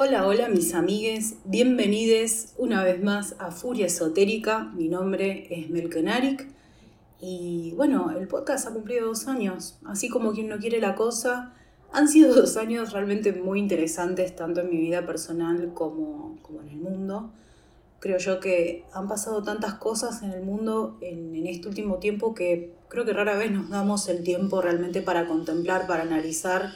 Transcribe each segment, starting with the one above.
Hola, hola mis amigues, bienvenidos una vez más a Furia Esotérica. Mi nombre es Melkenarik y bueno, el podcast ha cumplido dos años, así como quien no quiere la cosa. Han sido dos años realmente muy interesantes, tanto en mi vida personal como, como en el mundo. Creo yo que han pasado tantas cosas en el mundo en, en este último tiempo que creo que rara vez nos damos el tiempo realmente para contemplar, para analizar,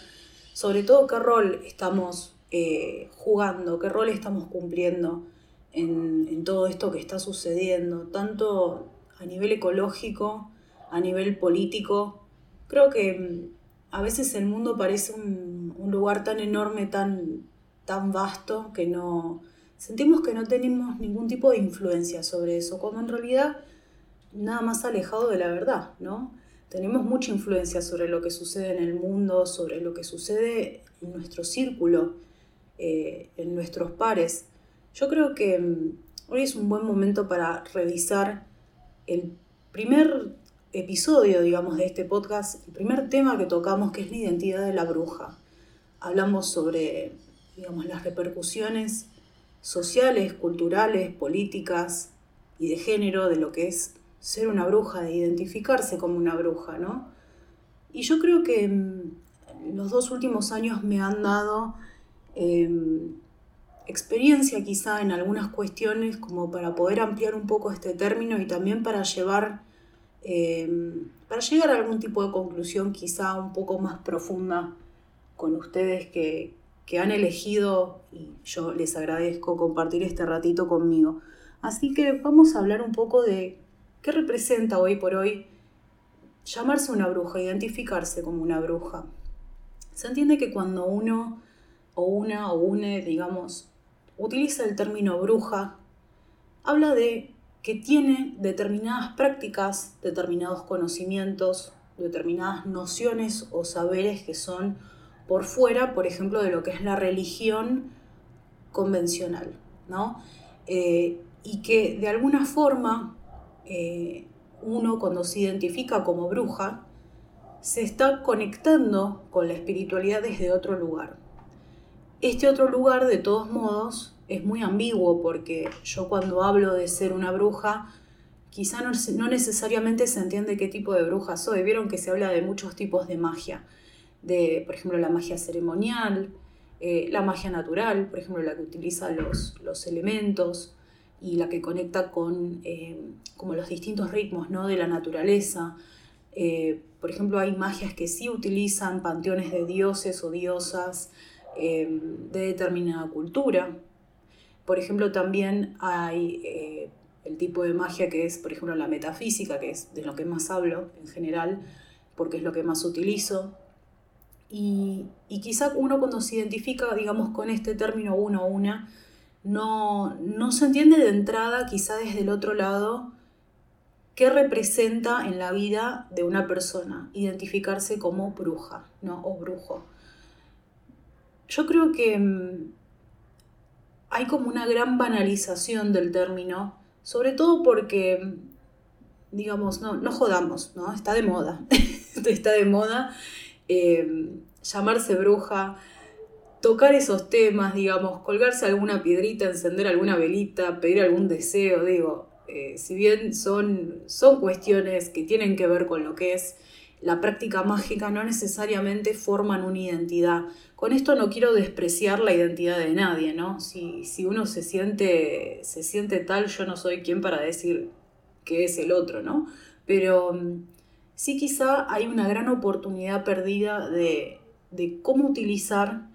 sobre todo qué rol estamos eh, jugando, qué rol estamos cumpliendo en, todo esto que está sucediendo, tanto a nivel ecológico, a nivel político. Creo que mm, a veces el mundo parece un, lugar tan enorme, tan, tan vasto, que no sentimos que no tenemos ningún tipo de influencia sobre eso, cuando en realidad nada más alejado de la verdad, ¿no? Tenemos mucha influencia sobre lo que sucede en el mundo, sobre lo que sucede en nuestro círculo, eh, en nuestros pares. Yo creo que mm, hoy es un buen momento para revisar el primer episodio, digamos, de este podcast, el primer tema que tocamos, que es la identidad de la bruja. Hablamos sobre, digamos, las repercusiones sociales, culturales, políticas y de género de lo que es ser una bruja, de identificarse como una bruja, ¿no? Y yo creo que mm, los dos últimos años me han dado Em, experiencia quizá en algunas cuestiones como para poder ampliar un poco este término y también para llevar, em, para llegar a algún tipo de conclusión quizá un poco más profunda con ustedes que, que han elegido, y yo les agradezco compartir este ratito conmigo. Así que vamos a hablar un poco de qué representa hoy por hoy llamarse una bruja, identificarse como una bruja. Se entiende que cuando uno o una o une, digamos, utiliza el término bruja, habla de que tiene determinadas prácticas, determinados conocimientos, determinadas nociones o saberes que son por fuera, por ejemplo, de lo que es la religión convencional, ¿no? Eh, y que de alguna forma eh, uno cuando se identifica como bruja, se está conectando con la espiritualidad desde otro lugar. Este otro lugar, de todos modos, es muy ambiguo porque yo cuando hablo de ser una bruja, quizá no, necesariamente se entiende qué tipo de bruja soy. Vieron que se habla de muchos tipos de magia, de, por ejemplo, la magia ceremonial, eh, la magia natural, por ejemplo, la que utiliza los, los elementos y la que conecta con eh, como los distintos ritmos ¿no? de la naturaleza. Eh, por ejemplo, hay magias que sí utilizan panteones de dioses o diosas, Em, de determinada cultura. Por ejemplo, también hay eh, el tipo de magia que es, por ejemplo, la metafísica, que es de lo que más hablo en general, porque es lo que más utilizo. Y, y quizá uno cuando se identifica, digamos, con este término uno o una, no, no se entiende de entrada, quizá desde el otro lado, qué representa en la vida de una persona identificarse como bruja ¿no? o brujo. Yo creo que mm, hay como una gran banalización del término, sobre todo porque, mm, digamos, no, no jodamos, ¿no? Está de moda. Está de moda em, llamarse bruja, tocar esos temas, digamos, colgarse alguna piedrita, encender alguna velita, pedir algún deseo, digo, eh, si bien son, son cuestiones que tienen que ver con lo que es la práctica mágica, no necesariamente forman una identidad. Con esto no quiero despreciar la identidad de nadie, ¿no? Si, si uno se siente, se siente tal, yo no soy quien para decir que es el otro, ¿no? Pero mm, sí quizá hay una gran oportunidad perdida de, de cómo utilizar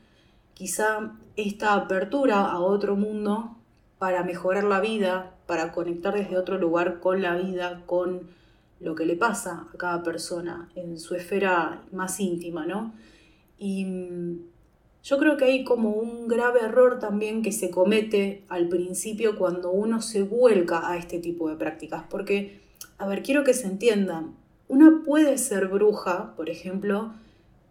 quizá esta apertura a otro mundo para mejorar la vida, para conectar desde otro lugar con la vida, con lo que le pasa a cada persona en su esfera más íntima, ¿no? Y mm, yo creo que hay como un grave error también que se comete al principio cuando uno se vuelca a este tipo de prácticas. Porque, a ver, quiero que se entiendan, una puede ser bruja, por ejemplo,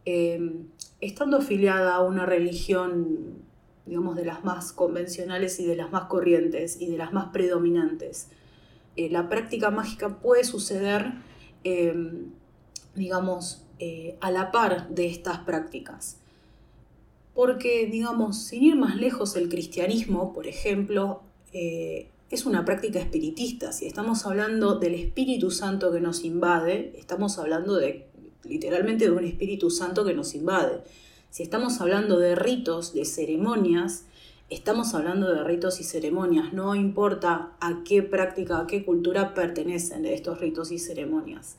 em, estando afiliada a una religión, digamos, de las más convencionales y de las más corrientes y de las más predominantes. Eh, la práctica mágica puede suceder, em, digamos, eh, a la par de estas prácticas. Porque, digamos, sin ir más lejos, el cristianismo, por ejemplo, eh, es una práctica espiritista. Si estamos hablando del Espíritu Santo que nos invade, estamos hablando de literalmente de un Espíritu Santo que nos invade. Si estamos hablando de ritos, de ceremonias, estamos hablando de ritos y ceremonias. No importa a qué práctica, a qué cultura pertenecen estos ritos y ceremonias.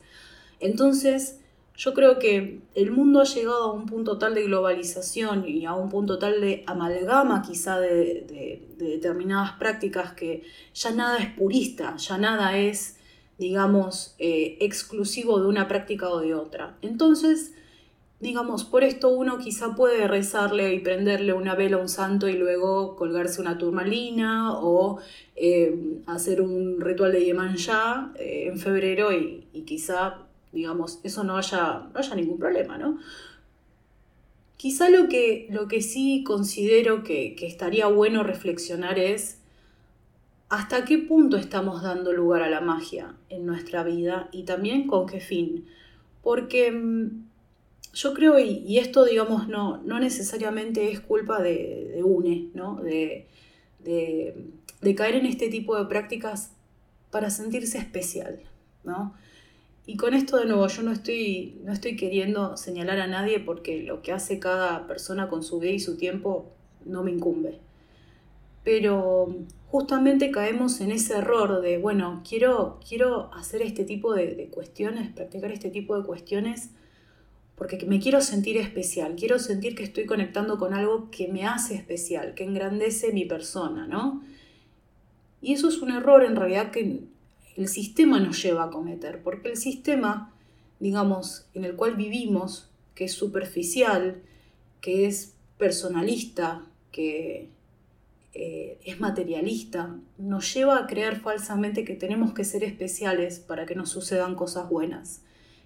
Entonces, yo creo que el mundo ha llegado a un punto tal de globalización y a un punto tal de amalgama quizá de, determinadas prácticas que ya nada es purista, ya nada es, digamos, eh, exclusivo de una práctica o de otra. Entonces, digamos, por esto uno quizá puede rezarle y prenderle una vela a un santo y luego colgarse una turmalina o eh, hacer un ritual de Yemanjá eh, en febrero y, y quizá digamos, eso no haya, haya ningún problema, ¿no? Quizá lo que, lo que sí considero que, estaría bueno reflexionar es hasta qué punto estamos dando lugar a la magia en nuestra vida y también con qué fin. Porque mm, yo creo, y, esto digamos no, no necesariamente es culpa de, UNE, ¿no? De, de, caer en este tipo de prácticas para sentirse especial, ¿no? Y con esto de nuevo, yo no estoy, no estoy queriendo señalar a nadie porque lo que hace cada persona con su vida y su tiempo no me incumbe. Pero justamente caemos en ese error de, bueno, quiero, quiero hacer este tipo de, de cuestiones, practicar este tipo de cuestiones porque me quiero sentir especial, quiero sentir que estoy conectando con algo que me hace especial, que engrandece mi persona, ¿no? Y eso es un error en realidad que el sistema nos lleva a cometer, porque el sistema, digamos, en el cual vivimos, que es superficial, que es personalista, que eh, es materialista, nos lleva a creer falsamente que tenemos que ser especiales para que nos sucedan cosas buenas,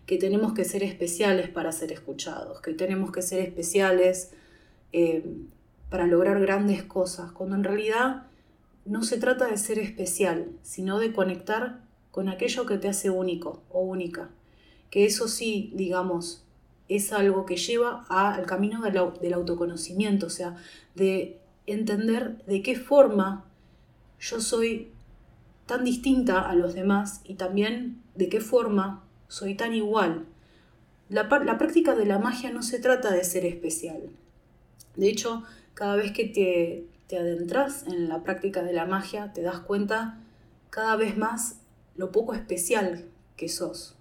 que tenemos que ser especiales para ser escuchados, que tenemos que ser especiales eh, para lograr grandes cosas, cuando en realidad no se trata de ser especial, sino de conectar con aquello que te hace único o única. Que eso sí, digamos, es algo que lleva al camino del, del autoconocimiento, o sea, de entender de qué forma yo soy tan distinta a los demás y también de qué forma soy tan igual. La, la, práctica de la magia no se trata de ser especial. De hecho, cada vez que te, te adentras en la práctica de la magia, te das cuenta cada vez más lo poco especial que sos.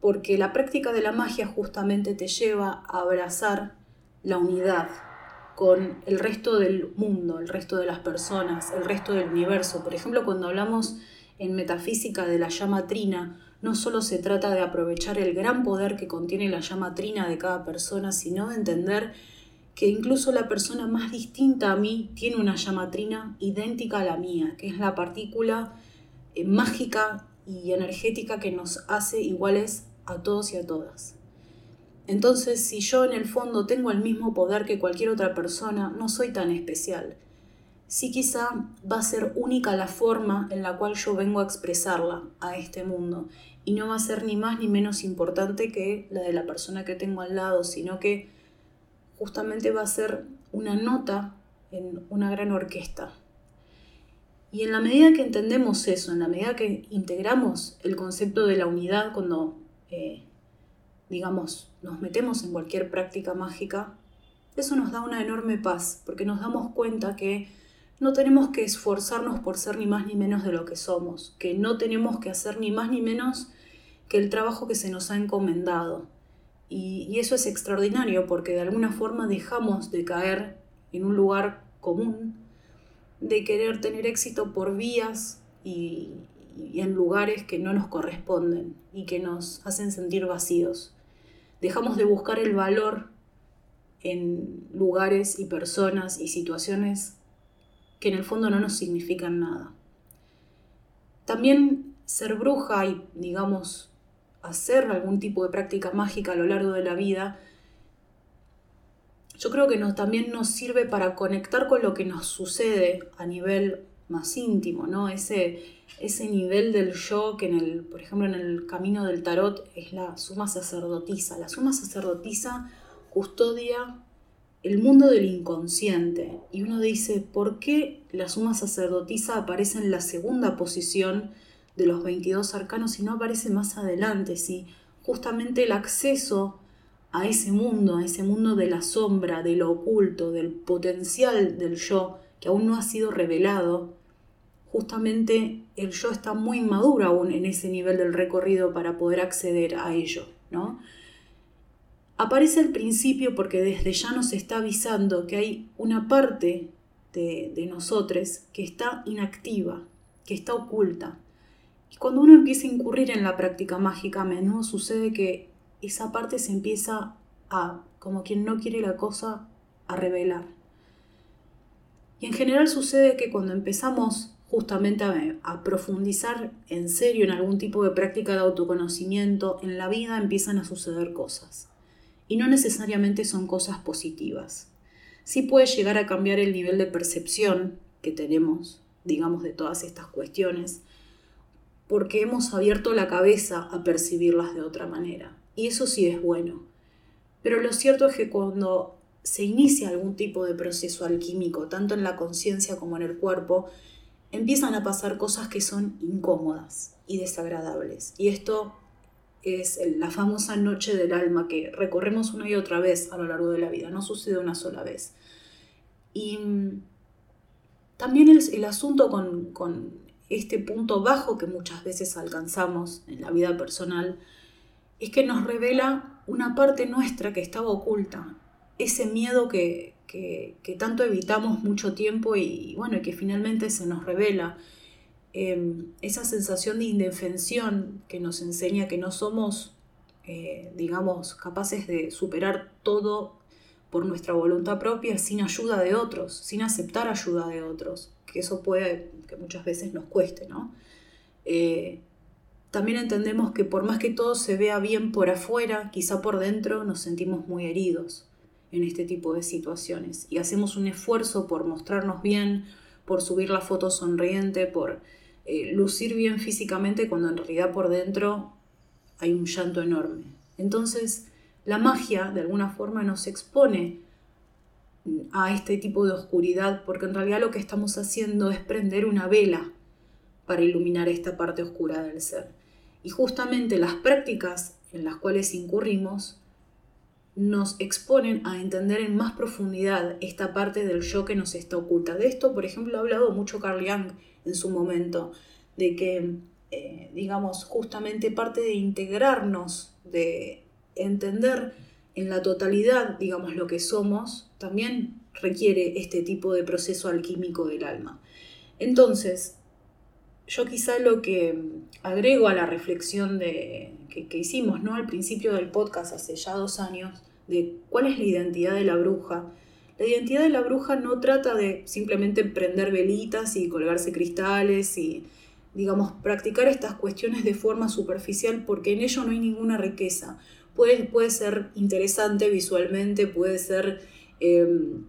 Porque la práctica de la magia justamente te lleva a abrazar la unidad con el resto del mundo, el resto de las personas, el resto del universo. Por ejemplo, cuando hablamos en metafísica de la llama trina, no solo se trata de aprovechar el gran poder que contiene la llama trina de cada persona, sino de entender que incluso la persona más distinta a mí tiene una llama trina idéntica a la mía, que es la partícula eh, mágica y energética que nos hace iguales a todos y a todas. Entonces, si yo en el fondo tengo el mismo poder que cualquier otra persona, no soy tan especial. Sí quizá va a ser única la forma en la cual yo vengo a expresarla a este mundo y no va a ser ni más ni menos importante que la de la persona que tengo al lado, sino que justamente va a ser una nota en una gran orquesta. Y en la medida que entendemos eso, en la medida que integramos el concepto de la unidad cuando, eh, digamos, nos metemos en cualquier práctica mágica, eso nos da una enorme paz, porque nos damos cuenta que no tenemos que esforzarnos por ser ni más ni menos de lo que somos, que no tenemos que hacer ni más ni menos que el trabajo que se nos ha encomendado. Y, eso es extraordinario porque de alguna forma dejamos de caer en un lugar común de querer tener éxito por vías y, en lugares que no nos corresponden y que nos hacen sentir vacíos. Dejamos de buscar el valor en lugares y personas y situaciones que en el fondo no nos significan nada. También ser bruja y, digamos, hacer algún tipo de práctica mágica a lo largo de la vida yo creo que nos, también nos sirve para conectar con lo que nos sucede a nivel más íntimo, ¿no? Ese, ese nivel del yo que en el, por ejemplo, en el camino del tarot es la suma sacerdotisa. La suma sacerdotisa custodia el mundo del inconsciente. Y uno dice, ¿por qué la suma sacerdotisa aparece en la segunda posición de los 22 arcanos y no aparece más adelante? Si justamente el acceso a ese mundo, a ese mundo de la sombra, de lo oculto, del potencial del yo que aún no ha sido revelado, justamente el yo está muy inmaduro aún en ese nivel del recorrido para poder acceder a ello, ¿no? Aparece al principio porque desde ya nos está avisando que hay una parte de, nosotros que está inactiva, que está oculta. Y cuando uno empieza a incurrir en la práctica mágica, a menudo sucede que esa parte se empieza a, como quien no quiere la cosa, a revelar. Y en general sucede que cuando empezamos justamente a, profundizar en serio en algún tipo de práctica de autoconocimiento, en la vida empiezan a suceder cosas. Y no necesariamente son cosas positivas. Sí puede llegar a cambiar el nivel de percepción que tenemos, digamos, de todas estas cuestiones, porque hemos abierto la cabeza a percibirlas de otra manera. Y eso sí es bueno. Pero lo cierto es que cuando se inicia algún tipo de proceso alquímico, tanto en la conciencia como en el cuerpo, empiezan a pasar cosas que son incómodas y desagradables. Y esto es la famosa noche del alma que recorremos una y otra vez a lo largo de la vida, no sucede una sola vez. Y mm, también el, asunto con, con, este punto bajo que muchas veces alcanzamos en la vida personal es que nos revela una parte nuestra que estaba oculta, ese miedo que, que, tanto evitamos mucho tiempo y, bueno, y que finalmente se nos revela. Em, esa sensación de indefensión que nos enseña que no somos, eh, digamos, capaces de superar todo por nuestra voluntad propia sin ayuda de otros, sin aceptar ayuda de otros, que eso puede, que muchas veces nos cueste, ¿no? Eh, también entendemos que por más que todo se vea bien por afuera, quizá por dentro nos sentimos muy heridos en este tipo de situaciones y hacemos un esfuerzo por mostrarnos bien, por subir la foto sonriente, por eh, lucir bien físicamente cuando en realidad por dentro hay un llanto enorme. Entonces, la magia de alguna forma nos expone a este tipo de oscuridad porque en realidad lo que estamos haciendo es prender una vela para iluminar esta parte oscura del ser. Y justamente las prácticas en las cuales incurrimos nos exponen a entender en más profundidad esta parte del yo que nos está oculta. De esto, por ejemplo, ha hablado mucho Carl Jung en su momento, de que, eh, digamos, justamente parte de integrarnos, de entender en la totalidad, digamos, lo que somos, también requiere este tipo de proceso alquímico del alma. Entonces, yo quizá lo que agrego a la reflexión de, que, que, hicimos ¿no? al principio del podcast hace ya dos años, de cuál es la identidad de la bruja. La identidad de la bruja no trata de simplemente prender velitas y colgarse cristales y, digamos, practicar estas cuestiones de forma superficial porque en ello no hay ninguna riqueza. Puede, puede ser interesante visualmente, puede ser em,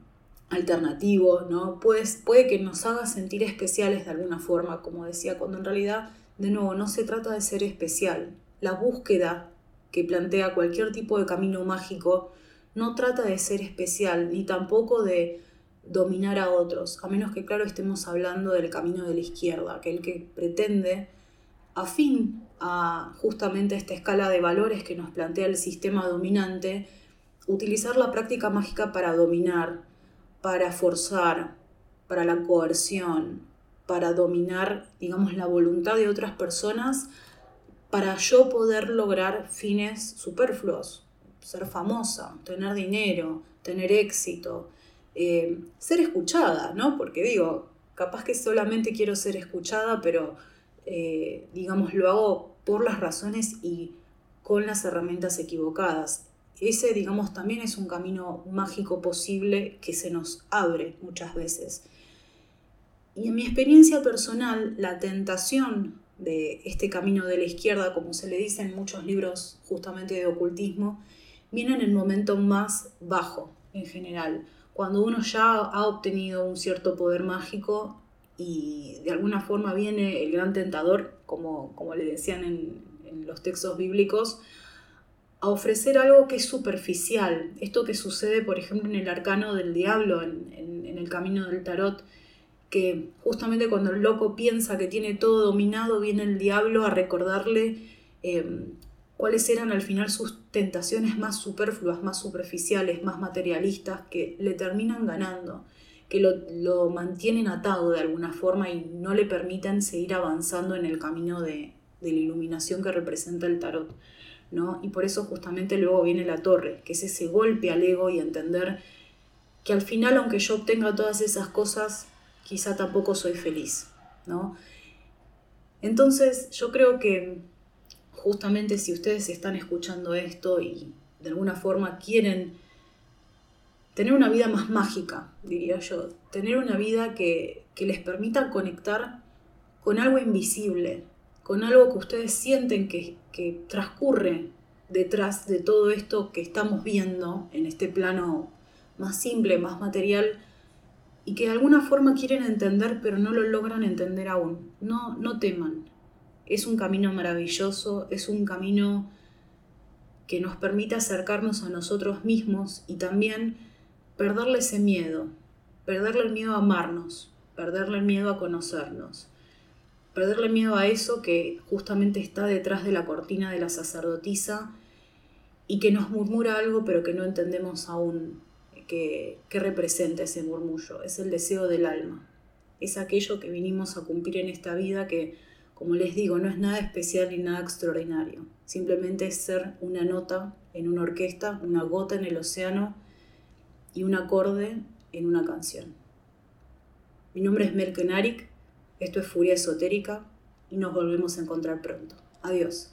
alternativo, ¿no? Puede, puede que nos haga sentir especiales de alguna forma, como decía, cuando en realidad, de nuevo, no se trata de ser especial. La búsqueda que plantea cualquier tipo de camino mágico no trata de ser especial ni tampoco de dominar a otros, a menos que claro estemos hablando del camino de la izquierda, aquel que pretende, afín a justamente esta escala de valores que nos plantea el sistema dominante, utilizar la práctica mágica para dominar, para forzar, para la coerción, para dominar, digamos, la voluntad de otras personas para yo poder lograr fines superfluos, ser famosa, tener dinero, tener éxito, eh, ser escuchada, ¿no? Porque digo, capaz que solamente quiero ser escuchada, pero eh, digamos, lo hago por las razones y con las herramientas equivocadas. Ese, digamos, también es un camino mágico posible que se nos abre muchas veces. Y en mi experiencia personal, la tentación de este camino de la izquierda, como se le dice en muchos libros justamente de ocultismo, viene en el momento más bajo en general, cuando uno ya ha obtenido un cierto poder mágico y de alguna forma viene el gran tentador, como, como le decían en, en los textos bíblicos, a ofrecer algo que es superficial. Esto que sucede, por ejemplo, en el arcano del diablo, en, el camino del tarot, que justamente cuando el loco piensa que tiene todo dominado, viene el diablo a recordarle em, cuáles eran al final sus tentaciones más superfluas, más superficiales, más materialistas, que le terminan ganando, que lo, mantienen atado de alguna forma y no le permiten seguir avanzando en el camino de, de la iluminación que representa el tarot. Y por eso justamente luego viene la torre, que es ese golpe al ego y entender que al final, aunque yo obtenga todas esas cosas, quizá tampoco soy feliz, ¿no? Entonces, yo creo que justamente si ustedes están escuchando esto y de alguna forma quieren tener una vida más mágica, diría yo, tener una vida que, que les permita conectar con algo invisible, con algo que ustedes sienten que, transcurre detrás de todo esto que estamos viendo en este plano más simple, más material, y que de alguna forma quieren entender pero no lo logran entender aún. No, no teman. Es un camino maravilloso, es un camino que nos permite acercarnos a nosotros mismos y también perderle ese miedo, perderle el miedo a amarnos, perderle el miedo a conocernos perderle miedo a eso que justamente está detrás de la cortina de la sacerdotisa y que nos murmura algo pero que no entendemos aún que, representa ese murmullo. Es el deseo del alma. Es aquello que vinimos a cumplir en esta vida que, como les digo, no es nada especial ni nada extraordinario. Simplemente es ser una nota en una orquesta, una gota en el océano y un acorde en una canción. Mi nombre es Melkenarik esto es Furia Esotérica y nos volvemos a encontrar pronto. Adiós.